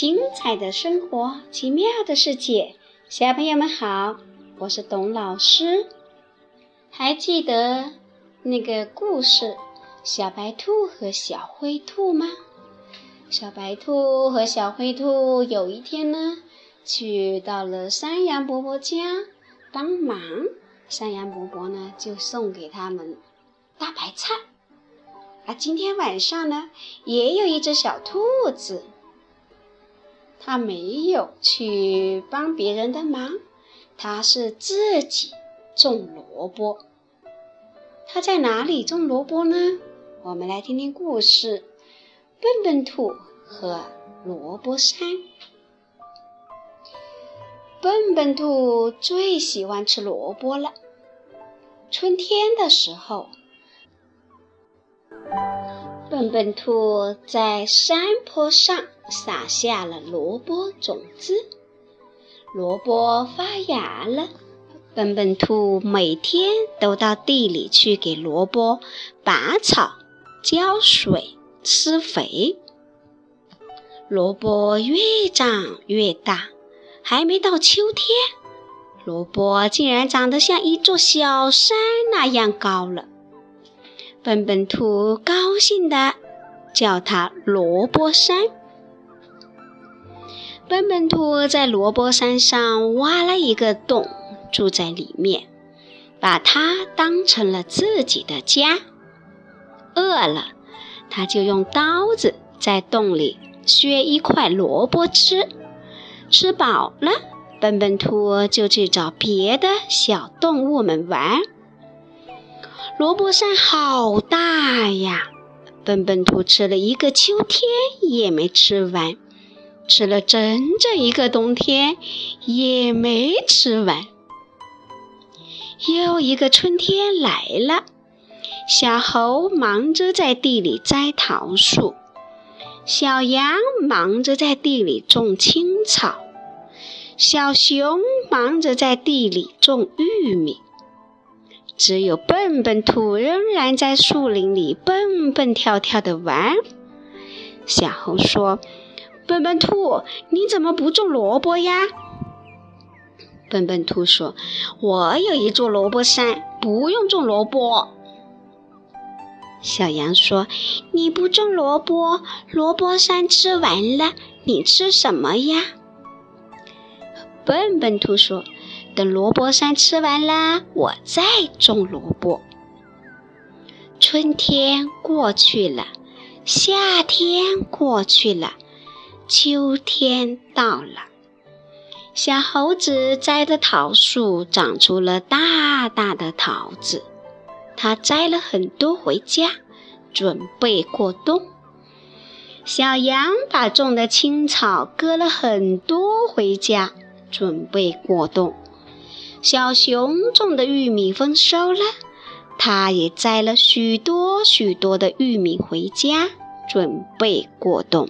精彩的生活，奇妙的世界，小朋友们好，我是董老师。还记得那个故事《小白兔和小灰兔》吗？小白兔和小灰兔有一天呢，去到了山羊伯伯家帮忙，山羊伯伯呢就送给他们大白菜。啊，今天晚上呢，也有一只小兔子。他没有去帮别人的忙，他是自己种萝卜。他在哪里种萝卜呢？我们来听听故事：笨笨兔和萝卜山。笨笨兔最喜欢吃萝卜了。春天的时候。笨笨兔在山坡上撒下了萝卜种子，萝卜发芽了。笨笨兔每天都到地里去给萝卜拔草、浇水、施肥。萝卜越长越大，还没到秋天，萝卜竟然长得像一座小山那样高了。笨笨兔高兴地叫它萝卜山。笨笨兔在萝卜山上挖了一个洞，住在里面，把它当成了自己的家。饿了，它就用刀子在洞里削一块萝卜吃。吃饱了，笨笨兔就去找别的小动物们玩。萝卜山好大呀！笨笨兔吃了一个秋天也没吃完，吃了整整一个冬天也没吃完。又一个春天来了，小猴忙着在地里摘桃树，小羊忙着在地里种青草，小熊忙着在地里种玉米。只有笨笨兔仍然在树林里蹦蹦跳跳的玩。小猴说：“笨笨兔，你怎么不种萝卜呀？”笨笨兔说：“我有一座萝卜山，不用种萝卜。”小羊说：“你不种萝卜，萝卜山吃完了，你吃什么呀？”笨笨兔说。等萝卜山吃完了，我再种萝卜。春天过去了，夏天过去了，秋天到了。小猴子摘的桃树长出了大大的桃子，它摘了很多回家，准备过冬。小羊把种的青草割了很多回家，准备过冬。小熊种的玉米丰收了，它也摘了许多许多的玉米回家，准备过冬。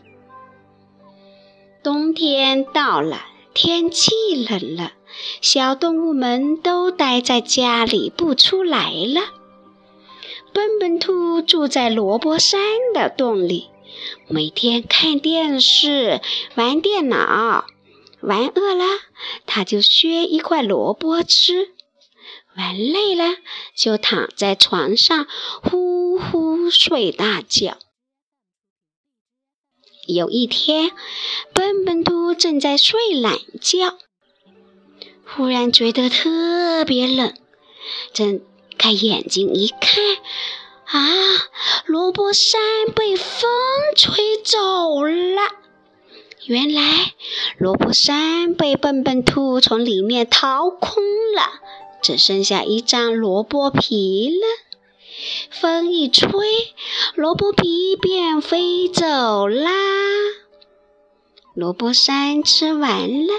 冬天到了，天气冷了，小动物们都待在家里不出来了。笨笨兔住在萝卜山的洞里，每天看电视、玩电脑。玩饿了，他就削一块萝卜吃；玩累了，就躺在床上呼呼睡大觉。有一天，笨笨兔正在睡懒觉，忽然觉得特别冷，睁开眼睛一看，啊，萝卜山被风吹走了。原来萝卜山被笨笨兔从里面掏空了，只剩下一张萝卜皮了。风一吹，萝卜皮便飞走啦。萝卜山吃完了，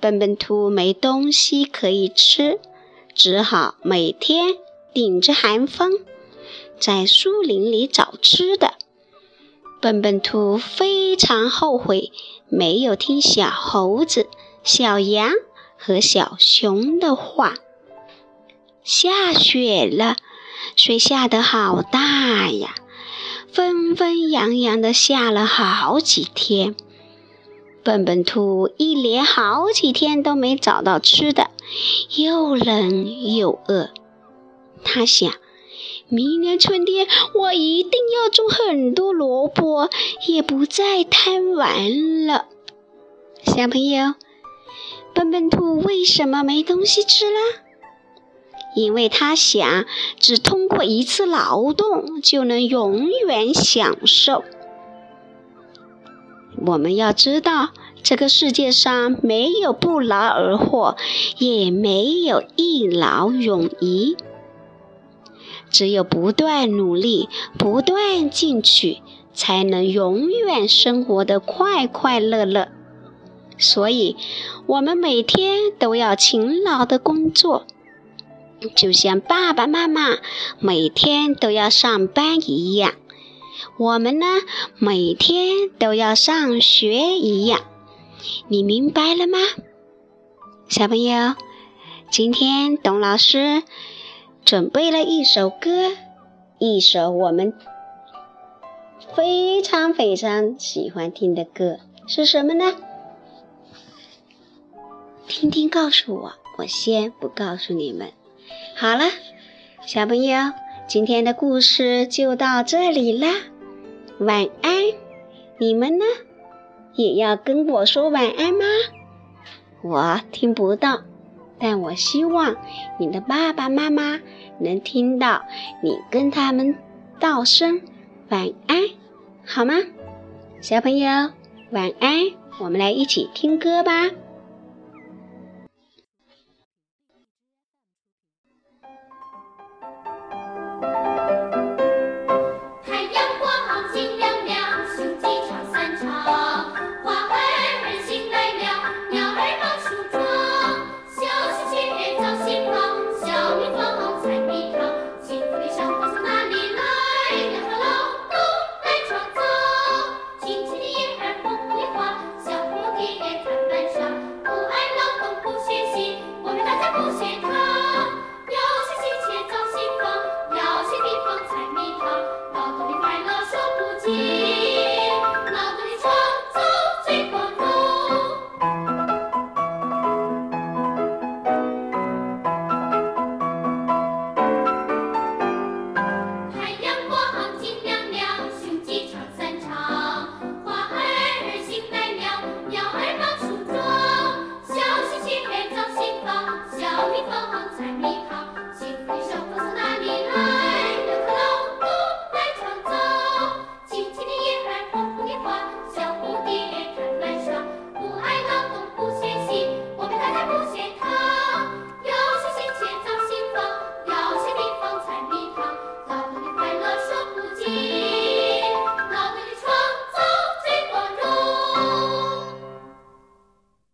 笨笨兔没东西可以吃，只好每天顶着寒风在树林里找吃的。笨笨兔非常后悔。没有听小猴子、小羊和小熊的话。下雪了，雪下得好大呀，纷纷扬扬的下了好几天。笨笨兔一连好几天都没找到吃的，又冷又饿。他想，明年春天我一定要种很多萝卜，也不再贪玩了。小朋友，笨笨兔为什么没东西吃了？因为他想，只通过一次劳动就能永远享受。我们要知道，这个世界上没有不劳而获，也没有一劳永逸。只有不断努力、不断进取，才能永远生活的快快乐乐。所以，我们每天都要勤劳的工作，就像爸爸妈妈每天都要上班一样。我们呢，每天都要上学一样。你明白了吗，小朋友？今天董老师。准备了一首歌，一首我们非常非常喜欢听的歌，是什么呢？听听告诉我，我先不告诉你们。好了，小朋友，今天的故事就到这里啦，晚安。你们呢，也要跟我说晚安吗？我听不到。但我希望你的爸爸妈妈能听到你跟他们道声晚安，好吗？小朋友，晚安！我们来一起听歌吧。